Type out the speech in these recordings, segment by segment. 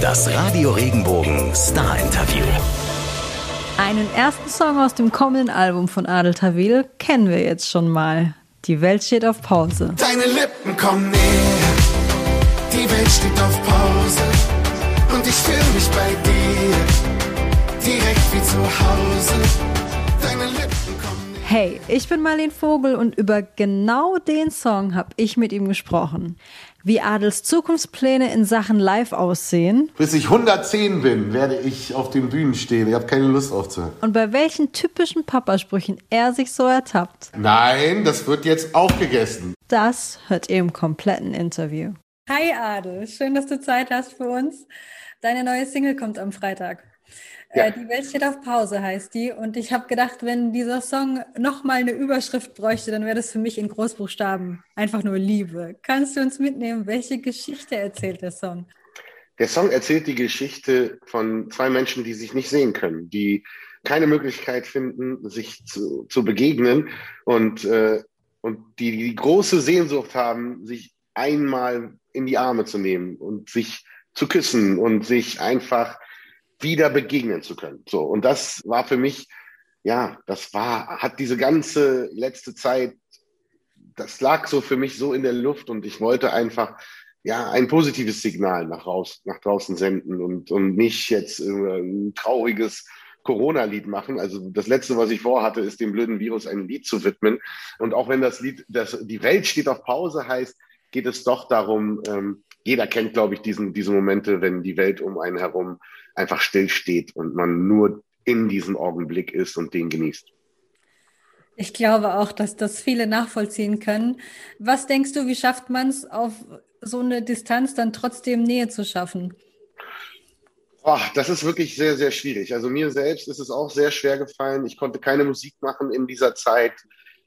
Das Radio Regenbogen Star Interview. Einen ersten Song aus dem kommenden Album von Adel Tawil kennen wir jetzt schon mal. Die Welt steht auf Pause. Deine Lippen kommen näher, die Welt steht auf Pause und ich fühle mich bei dir, direkt wie zu Hause. Hey, ich bin Marlene Vogel und über genau den Song habe ich mit ihm gesprochen. Wie Adels Zukunftspläne in Sachen Live aussehen Bis ich 110 bin, werde ich auf den Bühnen stehen. Ich habe keine Lust aufzuhören. und bei welchen typischen Papasprüchen er sich so ertappt. Nein, das wird jetzt aufgegessen. Das hört ihr im kompletten Interview. Hi Adel, schön, dass du Zeit hast für uns. Deine neue Single kommt am Freitag. Ja. Äh, die Welt steht auf Pause heißt die. Und ich habe gedacht, wenn dieser Song nochmal eine Überschrift bräuchte, dann wäre das für mich in Großbuchstaben einfach nur Liebe. Kannst du uns mitnehmen, welche Geschichte erzählt der Song? Der Song erzählt die Geschichte von zwei Menschen, die sich nicht sehen können, die keine Möglichkeit finden, sich zu, zu begegnen und, äh, und die die große Sehnsucht haben, sich einmal in die Arme zu nehmen und sich zu küssen und sich einfach wieder begegnen zu können. So. Und das war für mich, ja, das war, hat diese ganze letzte Zeit, das lag so für mich so in der Luft und ich wollte einfach, ja, ein positives Signal nach, raus, nach draußen senden und, und nicht jetzt äh, ein trauriges Corona-Lied machen. Also das letzte, was ich vorhatte, ist dem blöden Virus ein Lied zu widmen. Und auch wenn das Lied, das, die Welt steht auf Pause heißt, geht es doch darum, ähm, jeder kennt, glaube ich, diesen, diese Momente, wenn die Welt um einen herum einfach stillsteht und man nur in diesem Augenblick ist und den genießt. Ich glaube auch, dass das viele nachvollziehen können. Was denkst du, wie schafft man es, auf so eine Distanz dann trotzdem Nähe zu schaffen? Boah, das ist wirklich sehr, sehr schwierig. Also mir selbst ist es auch sehr schwer gefallen. Ich konnte keine Musik machen in dieser Zeit.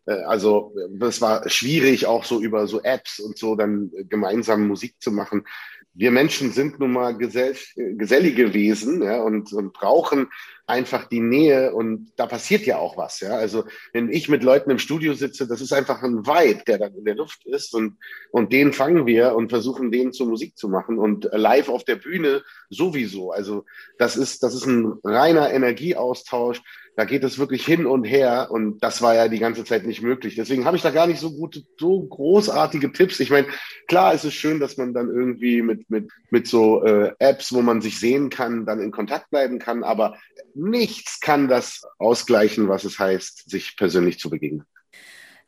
Äh, Also es war schwierig, auch so über so Apps und so dann gemeinsam Musik zu machen. Wir Menschen sind nun mal gesell gesellige Wesen ja, und, und brauchen einfach die Nähe und da passiert ja auch was. Ja. Also wenn ich mit Leuten im Studio sitze, das ist einfach ein Vibe, der dann in der Luft ist und, und den fangen wir und versuchen, den zur Musik zu machen und live auf der Bühne sowieso. Also das ist, das ist ein reiner Energieaustausch. Da geht es wirklich hin und her und das war ja die ganze Zeit nicht möglich. Deswegen habe ich da gar nicht so gute, so großartige Tipps. Ich meine, klar ist es schön, dass man dann irgendwie mit, mit, mit so äh, Apps, wo man sich sehen kann, dann in Kontakt bleiben kann, aber nichts kann das ausgleichen, was es heißt, sich persönlich zu begegnen.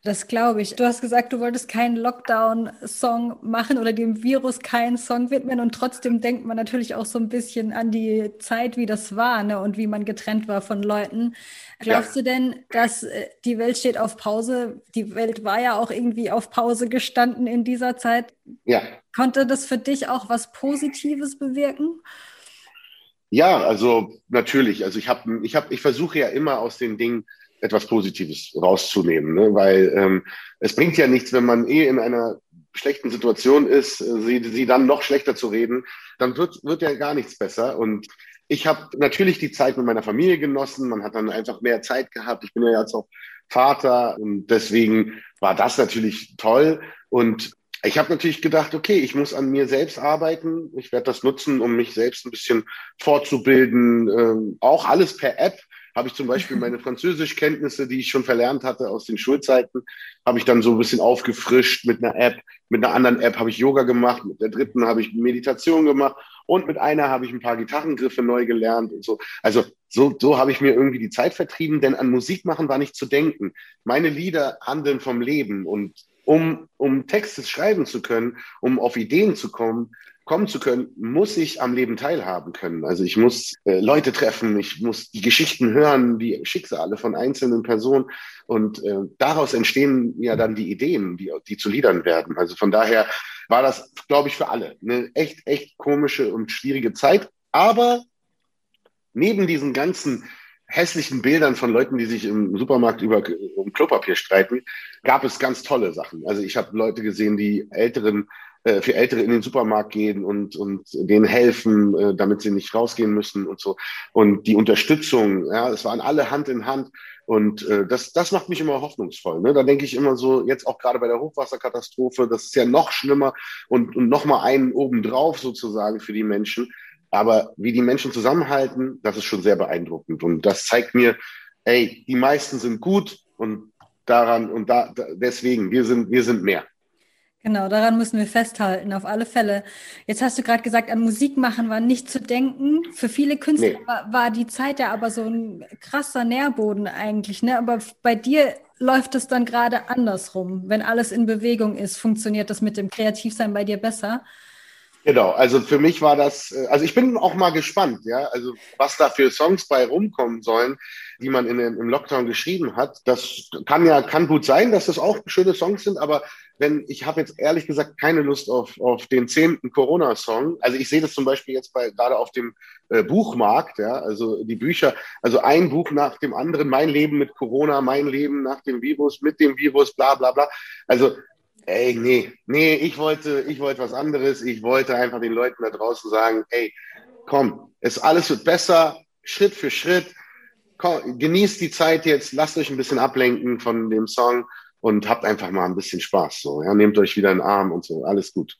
Das glaube ich. Du hast gesagt, du wolltest keinen Lockdown-Song machen oder dem Virus keinen Song widmen und trotzdem denkt man natürlich auch so ein bisschen an die Zeit, wie das war ne, und wie man getrennt war von Leuten. Glaubst Ja. du denn, dass äh, die Welt steht auf Pause? Die Welt war ja auch irgendwie auf Pause gestanden in dieser Zeit. Ja, Konnte das für dich auch was Positives bewirken? Ja, also natürlich. Also ich habe, ich habe, ich versuche ja immer aus den Dingen etwas Positives rauszunehmen, ne? weil ähm, es bringt ja nichts, wenn man eh in einer schlechten Situation ist, äh, sie, sie dann noch schlechter zu reden, dann wird, wird ja gar nichts besser. Und ich habe natürlich die Zeit mit meiner Familie genossen. Man hat dann einfach mehr Zeit gehabt. Ich bin ja jetzt auch Vater und deswegen war das natürlich toll. Und ich habe natürlich gedacht, okay, ich muss an mir selbst arbeiten. Ich werde das nutzen, um mich selbst ein bisschen fortzubilden. Ähm, auch alles per App habe ich zum Beispiel meine Französischkenntnisse, die ich schon verlernt hatte aus den Schulzeiten, habe ich dann so ein bisschen aufgefrischt mit einer App. Mit einer anderen App habe ich Yoga gemacht, mit der dritten habe ich Meditation gemacht und mit einer habe ich ein paar Gitarrengriffe neu gelernt und so. Also so, so habe ich mir irgendwie die Zeit vertrieben, denn an Musik machen war nicht zu denken. Meine Lieder handeln vom Leben und um, um Texte schreiben zu können, um auf Ideen zu kommen, kommen zu können, muss ich am Leben teilhaben können. Also ich muss äh, Leute treffen, ich muss die Geschichten hören, die Schicksale von einzelnen Personen und äh, daraus entstehen ja dann die Ideen, die, die zu Liedern werden. Also von daher war das, glaube ich, für alle eine echt, echt komische und schwierige Zeit. Aber neben diesen ganzen hässlichen Bildern von Leuten, die sich im Supermarkt über um Klopapier streiten, gab es ganz tolle Sachen. Also ich habe Leute gesehen, die älteren äh, für Ältere in den Supermarkt gehen und und denen helfen, äh, damit sie nicht rausgehen müssen und so und die Unterstützung, ja, es waren alle Hand in Hand und äh, das das macht mich immer hoffnungsvoll. Ne? Da denke ich immer so jetzt auch gerade bei der Hochwasserkatastrophe, das ist ja noch schlimmer und und noch mal einen obendrauf sozusagen für die Menschen Aber wie die Menschen zusammenhalten, das ist schon sehr beeindruckend. Und das zeigt mir, ey, die meisten sind gut und daran und da, deswegen, wir sind, wir sind mehr. Genau, daran müssen wir festhalten, auf alle Fälle. Jetzt hast du gerade gesagt, an Musik machen war nicht zu denken. Für viele Künstler nee. war, war, die Zeit ja aber so ein krasser Nährboden eigentlich. Ne? Aber bei dir läuft es dann gerade andersrum. Wenn alles in Bewegung ist, funktioniert das mit dem Kreativsein bei dir besser? Genau, also für mich war das, äh, also ich bin auch mal gespannt, ja, also was da für Songs bei rumkommen sollen, die man in, im Lockdown geschrieben hat. Das kann ja, kann gut sein, dass das auch schöne Songs sind, aber wenn, ich habe jetzt ehrlich gesagt keine Lust auf, auf den zehnten Corona-Song. Also ich sehe das zum Beispiel jetzt bei, gerade auf dem äh, Buchmarkt, ja, also die Bücher, also ein Buch nach dem anderen, mein Leben mit Corona, mein Leben nach dem Virus, mit dem Virus, bla bla bla. Also ey, nee, nee, ich wollte, ich wollte was anderes. Ich wollte einfach den Leuten da draußen sagen, ey, komm, es alles wird besser, Schritt für Schritt. Komm, genießt die Zeit jetzt, lasst euch ein bisschen ablenken von dem Song und habt einfach mal ein bisschen Spaß. So, ja, nehmt euch wieder in den Arm und so, alles gut.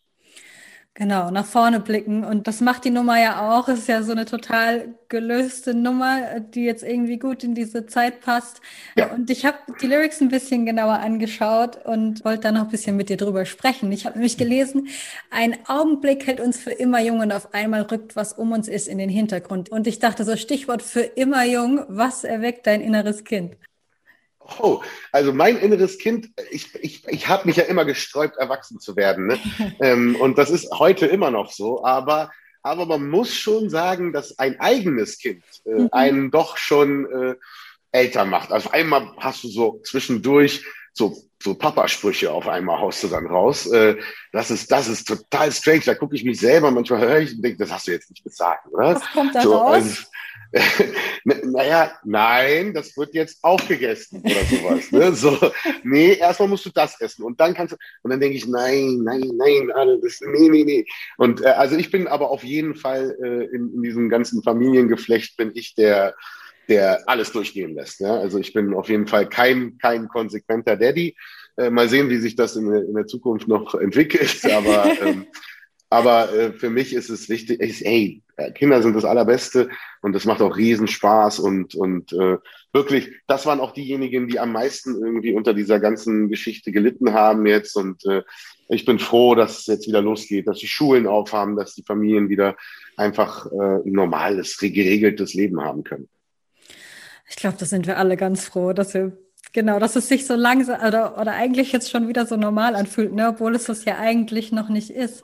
Genau, nach vorne blicken. Und das macht die Nummer ja auch. Es ist ja so eine total gelöste Nummer, die jetzt irgendwie gut in diese Zeit passt. Ja. Und ich habe die Lyrics ein bisschen genauer angeschaut und wollte da noch ein bisschen mit dir drüber sprechen. Ich habe nämlich gelesen, ein Augenblick hält uns für immer jung und auf einmal rückt, was um uns ist, in den Hintergrund. Und ich dachte so, Stichwort für immer jung, was erweckt dein inneres Kind? Oh, also mein inneres Kind, ich, ich, ich habe mich ja immer gesträubt, erwachsen zu werden. Ne? ähm, und das ist heute immer noch so. Aber, aber man muss schon sagen, dass ein eigenes Kind äh, mhm. einen doch schon äh, älter macht. Also einmal hast du so zwischendurch so, so Papa-Sprüche auf einmal haust du dann raus. Äh, das ist, das ist total strange. Da gucke ich mich selber, manchmal höre ich und denke, das hast du jetzt nicht gesagt, oder? Was kommt da so, raus? Also, naja, nein, das wird jetzt aufgegessen oder sowas. Ne? So, nee, erstmal musst du das essen und dann kannst du. Und dann denke ich, nein, nein, nein, alles, nee, nee, nee. Und äh, also ich bin aber auf jeden Fall äh, in, in diesem ganzen Familiengeflecht bin ich der, der alles durchgehen lässt. Ja? Also ich bin auf jeden Fall kein, kein konsequenter Daddy. Äh, mal sehen, wie sich das in, in der Zukunft noch entwickelt. Aber ähm, aber äh, für mich ist es wichtig, ist, ey, äh, Kinder sind das Allerbeste und das macht auch Riesenspaß und, und äh, wirklich, das waren auch diejenigen, die am meisten irgendwie unter dieser ganzen Geschichte gelitten haben jetzt und äh, ich bin froh, dass es jetzt wieder losgeht, dass die Schulen aufhaben, dass die Familien wieder einfach äh, ein normales, geregeltes Leben haben können. Ich glaube, da sind wir alle ganz froh, dass wir Genau, dass es sich so langsam oder, oder eigentlich jetzt schon wieder so normal anfühlt, ne, obwohl es das ja eigentlich noch nicht ist.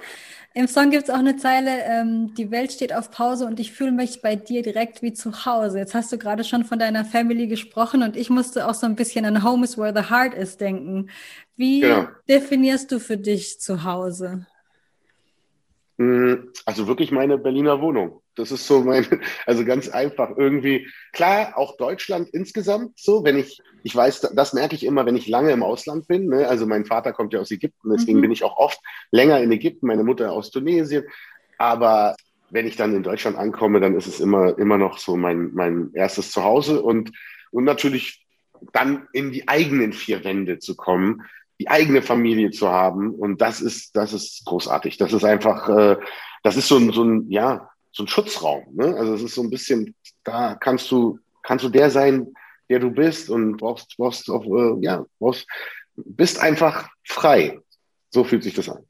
Im Song gibt es auch eine Zeile, ähm, die Welt steht auf Pause und ich fühle mich bei dir direkt wie zu Hause. Jetzt hast du gerade schon von deiner Family gesprochen und ich musste auch so ein bisschen an Home is where the heart is denken. Wie genau. definierst du für dich zu Hause? Mm, also wirklich meine Berliner Wohnung. Das ist so mein, also ganz einfach irgendwie. Klar, auch Deutschland insgesamt so, wenn ich, ich weiß, das merke ich immer, wenn ich lange im Ausland bin. Ne? Also mein Vater kommt ja aus Ägypten, deswegen mhm. bin ich auch oft länger in Ägypten, meine Mutter aus Tunesien. Aber wenn ich dann in Deutschland ankomme, dann ist es immer, immer noch so mein, mein erstes Zuhause und, und natürlich dann in die eigenen vier Wände zu kommen, die eigene Familie zu haben. Und das ist, das ist großartig. Das ist einfach, äh, das ist so ein, so ein, ja, so ein Schutzraum. Ne? Also es ist so ein bisschen, da kannst du, kannst du der sein, der du bist und brauchst, brauchst auch, äh, ja, brauchst, bist einfach frei. So fühlt sich das an.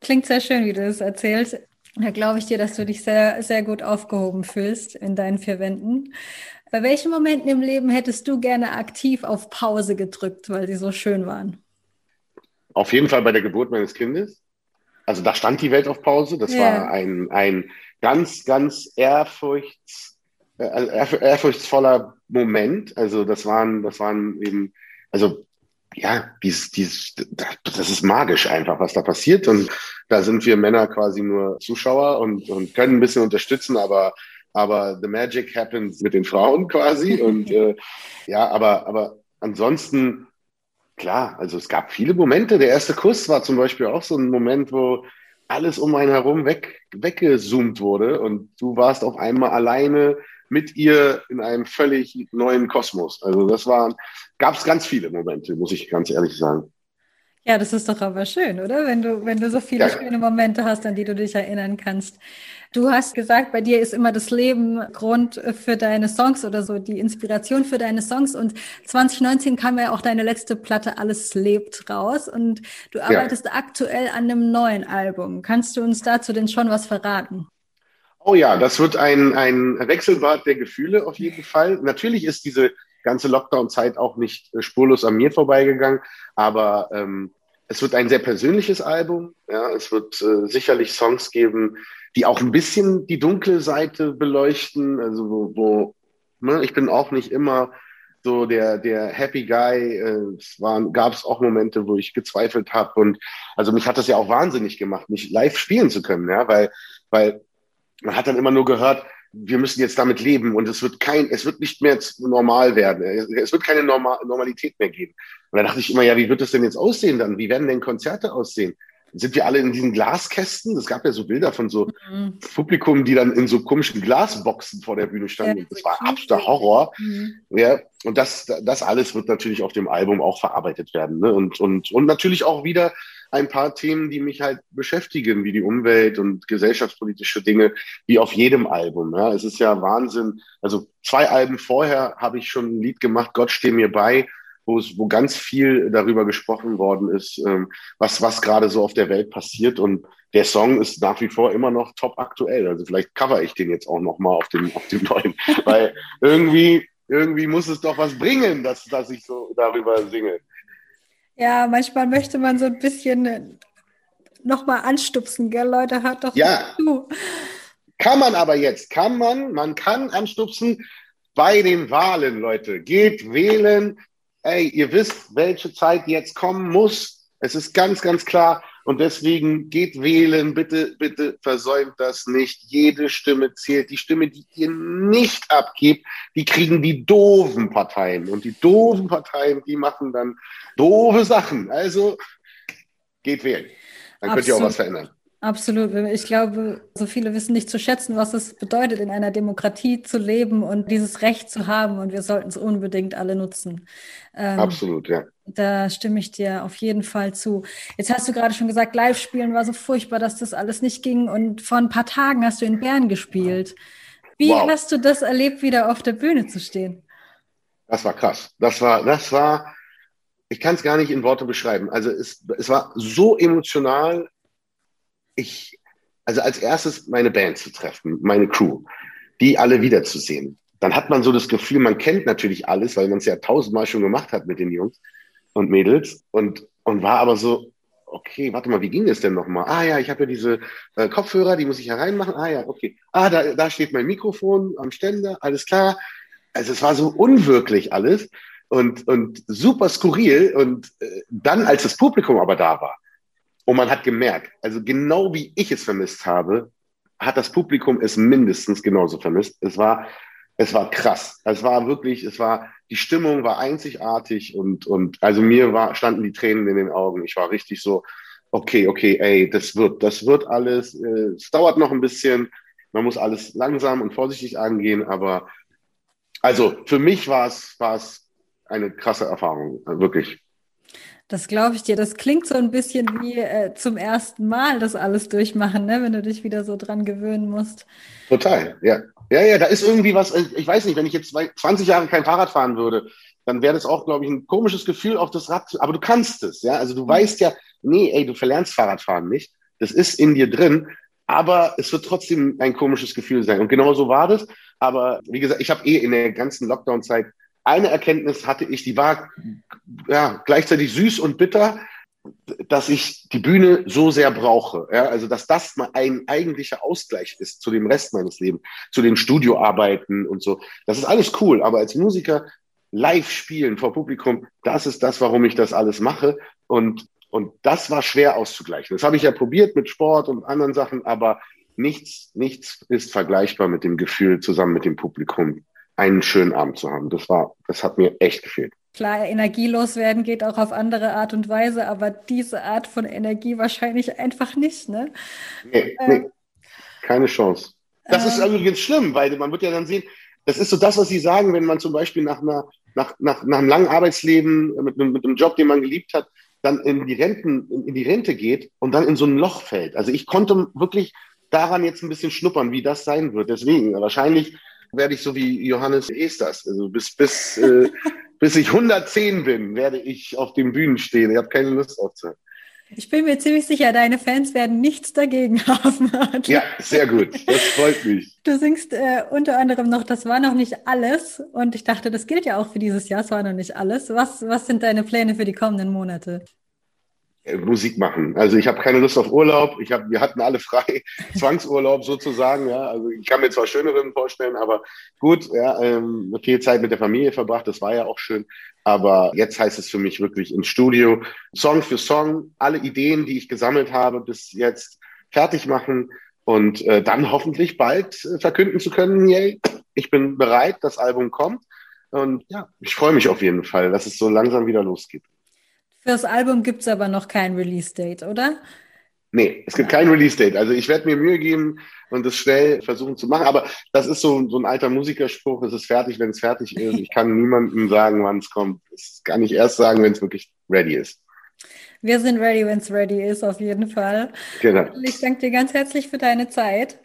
Klingt sehr schön, wie du das erzählst. Da glaube ich dir, dass du dich sehr, sehr gut aufgehoben fühlst in deinen vier Wänden. Bei welchen Momenten im Leben hättest du gerne aktiv auf Pause gedrückt, weil sie so schön waren? Auf jeden Fall bei der Geburt meines Kindes. Also da stand die Welt auf Pause. Das yeah. war ein, ein ganz, ganz ehrfurchts, äh, ehrfurchtsvoller Moment. Also das waren, das waren eben, also ja, dies, dies, das ist magisch einfach, was da passiert. Und da sind wir Männer quasi nur Zuschauer und, und können ein bisschen unterstützen, aber aber the magic happens mit den Frauen quasi. Und äh, ja, aber, aber ansonsten, klar, also es gab viele Momente. Der erste Kuss war zum Beispiel auch so ein Moment, wo alles um einen herum weg, weggezoomt wurde und du warst auf einmal alleine mit ihr in einem völlig neuen Kosmos. Also das waren, gab es ganz viele Momente, muss ich ganz ehrlich sagen. Ja, das ist doch aber schön, oder? Wenn du, wenn du so viele ja. schöne Momente hast, an die du dich erinnern kannst. Du hast gesagt, bei dir ist immer das Leben Grund für deine Songs oder so, die Inspiration für deine Songs. Und 2019 kam ja auch deine letzte Platte Alles lebt raus und du arbeitest ja. aktuell an einem neuen Album. Kannst du uns dazu denn schon was verraten? Oh ja, das wird ein, ein Wechselbad der Gefühle auf jeden Fall. Natürlich ist diese ganze Lockdown-Zeit auch nicht äh, spurlos an mir vorbeigegangen. Aber ähm, es wird ein sehr persönliches Album. Ja, es wird äh, sicherlich Songs geben, die auch ein bisschen die dunkle Seite beleuchten. Also wo, wo ne, ich bin auch nicht immer so der der Happy Guy. Äh, es waren gab es auch Momente, wo ich gezweifelt habe und also mich hat das ja auch wahnsinnig gemacht, nicht live spielen zu können, ja, weil weil man hat dann immer nur gehört, wir müssen jetzt damit leben und es wird kein, es wird nicht mehr normal werden. Es wird keine Normal Normalität mehr geben. Und da dachte ich immer, ja, wie wird das denn jetzt aussehen dann? Wie werden denn Konzerte aussehen? Sind wir alle in diesen Glaskästen? Es gab ja so Bilder von so mhm. Publikum, die dann in so komischen Glasboxen vor der Bühne standen. Ja, das war absoluter Horror. Mhm. Ja, und das, das alles wird natürlich auf dem Album auch verarbeitet werden. Ne? Und, und, und natürlich auch wieder ein paar Themen, die mich halt beschäftigen, wie die Umwelt und gesellschaftspolitische Dinge, wie auf jedem Album. Ja, es ist ja Wahnsinn. Also zwei Alben vorher habe ich schon ein Lied gemacht, Gott steh mir bei, wo es, wo ganz viel darüber gesprochen worden ist, ähm, was, was gerade so auf der Welt passiert. Und der Song ist nach wie vor immer noch top aktuell. Also vielleicht cover ich den jetzt auch noch mal auf dem, auf dem neuen, weil irgendwie, irgendwie muss es doch was bringen, dass, dass ich so darüber singe. Ja, manchmal möchte man so ein bisschen nochmal anstupsen, gell, Leute, hört doch ja. zu. Kann man aber jetzt, kann man, man kann anstupsen bei den Wahlen, Leute. Geht wählen. Ey, ihr wisst, welche Zeit jetzt kommen muss. Es ist ganz, ganz klar. Und deswegen geht wählen, bitte, bitte versäumt das nicht. Jede Stimme zählt. Die Stimme, die ihr nicht abgebt, die kriegen die doofen Parteien. Und die doofen Parteien, die machen dann doofe Sachen. Also geht wählen. Dann Absolut. könnt ihr auch was verändern. Absolut. Ich glaube, so viele wissen nicht zu schätzen, was es bedeutet, in einer Demokratie zu leben und dieses Recht zu haben. Und wir sollten es unbedingt alle nutzen. Ähm, Absolut, ja. Da stimme ich dir auf jeden Fall zu. Jetzt hast du gerade schon gesagt, Live-Spielen war so furchtbar, dass das alles nicht ging. Und vor ein paar Tagen hast du in Bern gespielt. Wie wow. hast du das erlebt, wieder auf der Bühne zu stehen? Das war krass. Das war, das war, ich kann es gar nicht in Worte beschreiben. Also es, es war so emotional ich, also als erstes meine Band zu treffen, meine Crew, die alle wiederzusehen. Dann hat man so das Gefühl, man kennt natürlich alles, weil man es ja tausendmal schon gemacht hat mit den Jungs und Mädels und, und war aber so, okay, warte mal, wie ging das denn nochmal? Ah ja, ich habe ja diese äh, Kopfhörer, die muss ich hereinmachen. Ah ja, okay. Ah, da, da steht mein Mikrofon am Ständer, alles klar. Also es war so unwirklich alles und, und super skurril. Und äh, dann, als das Publikum aber da war, und man hat gemerkt, also genau wie ich es vermisst habe, hat das Publikum es mindestens genauso vermisst. Es war, es war krass. Es war wirklich, es war, die Stimmung war einzigartig und, und also mir war, standen die Tränen in den Augen. Ich war richtig so, okay, okay, ey, das wird, das wird alles. Äh, es dauert noch ein bisschen. Man muss alles langsam und vorsichtig angehen, aber also für mich war es, war es eine krasse Erfahrung, wirklich. Das glaube ich dir. Das klingt so ein bisschen wie äh, zum ersten Mal das alles durchmachen, ne? wenn du dich wieder so dran gewöhnen musst. Total, ja. Ja, ja, da ist irgendwie was, äh, ich weiß nicht, wenn ich jetzt 20 Jahre kein Fahrrad fahren würde, dann wäre das auch, glaube ich, ein komisches Gefühl auf das Rad. Aber du kannst es, ja. Also du mhm. weißt ja, nee, ey, du verlernst Fahrradfahren nicht. Das ist in dir drin. Aber es wird trotzdem ein komisches Gefühl sein. Und genau so war das. Aber wie gesagt, ich habe eh in der ganzen Lockdown-Zeit eine Erkenntnis hatte ich, die war ja, gleichzeitig süß und bitter, dass ich die Bühne so sehr brauche. Ja, also, dass das mal ein eigentlicher Ausgleich ist zu dem Rest meines Lebens, zu den Studioarbeiten und so. Das ist alles cool, aber als Musiker live spielen vor Publikum, das ist das, warum ich das alles mache. Und, und das war schwer auszugleichen. Das habe ich ja probiert mit Sport und anderen Sachen, aber nichts, nichts ist vergleichbar mit dem Gefühl zusammen mit dem Publikum einen schönen Abend zu haben. Das war, das hat mir echt gefehlt. Klar, energielos werden geht auch auf andere Art und Weise, aber diese Art von Energie wahrscheinlich einfach nicht, ne? Nee, äh, nee. keine Chance. Das äh, ist übrigens schlimm, weil man wird ja dann sehen, das ist so das, was Sie sagen, wenn man zum Beispiel nach einer, nach, nach, nach einem langen Arbeitsleben mit einem, mit einem Job, den man geliebt hat, dann in die, Renten, in die Rente geht und dann in so ein Loch fällt. Also ich konnte wirklich daran jetzt ein bisschen schnuppern, wie das sein wird. Deswegen, wahrscheinlich werde ich so wie Johannes Esters, also bis, bis, äh, bis ich 110 bin, werde ich auf den Bühnen stehen. Ich habe keine Lust aufzuhören. Ich bin mir ziemlich sicher, deine Fans werden nichts dagegen haben. Ja, sehr gut. Das freut mich. Du singst äh, unter anderem noch, das war noch nicht alles. Und ich dachte, das gilt ja auch für dieses Jahr, es war noch nicht alles. Was, was sind deine Pläne für die kommenden Monate? Äh, Musik machen. Also ich habe keine Lust auf Urlaub. Ich hab, wir hatten alle frei, Zwangsurlaub sozusagen. Ja, also ich kann mir zwar schöneren vorstellen, aber gut, ja, ähm, viel Zeit mit der Familie verbracht. Das war ja auch schön. Aber jetzt heißt es für mich wirklich ins Studio, Song für Song, alle Ideen, die ich gesammelt habe, bis jetzt fertig machen und äh, dann hoffentlich bald äh, verkünden zu können, yay, ich bin bereit, das Album kommt. Und ja, ich freue mich auf jeden Fall, dass es so langsam wieder losgeht. Für das Album gibt es aber noch kein Release-Date, oder? Nee, es gibt kein Release-Date. Also ich werde mir Mühe geben und es schnell versuchen zu machen. Aber das ist so, so ein alter Musikerspruch, es ist fertig, wenn es fertig ist. Ich kann niemandem sagen, wann es kommt. Das kann ich erst sagen, wenn es wirklich ready ist. Wir sind ready, wenn es ready ist, auf jeden Fall. Genau. Ich danke dir ganz herzlich für deine Zeit.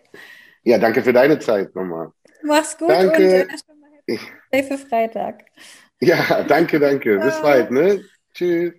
Ja, danke für deine Zeit nochmal. Mach's gut danke. und äh, für Freitag. Ja, danke, danke. Bis bald, ne? Tschüss.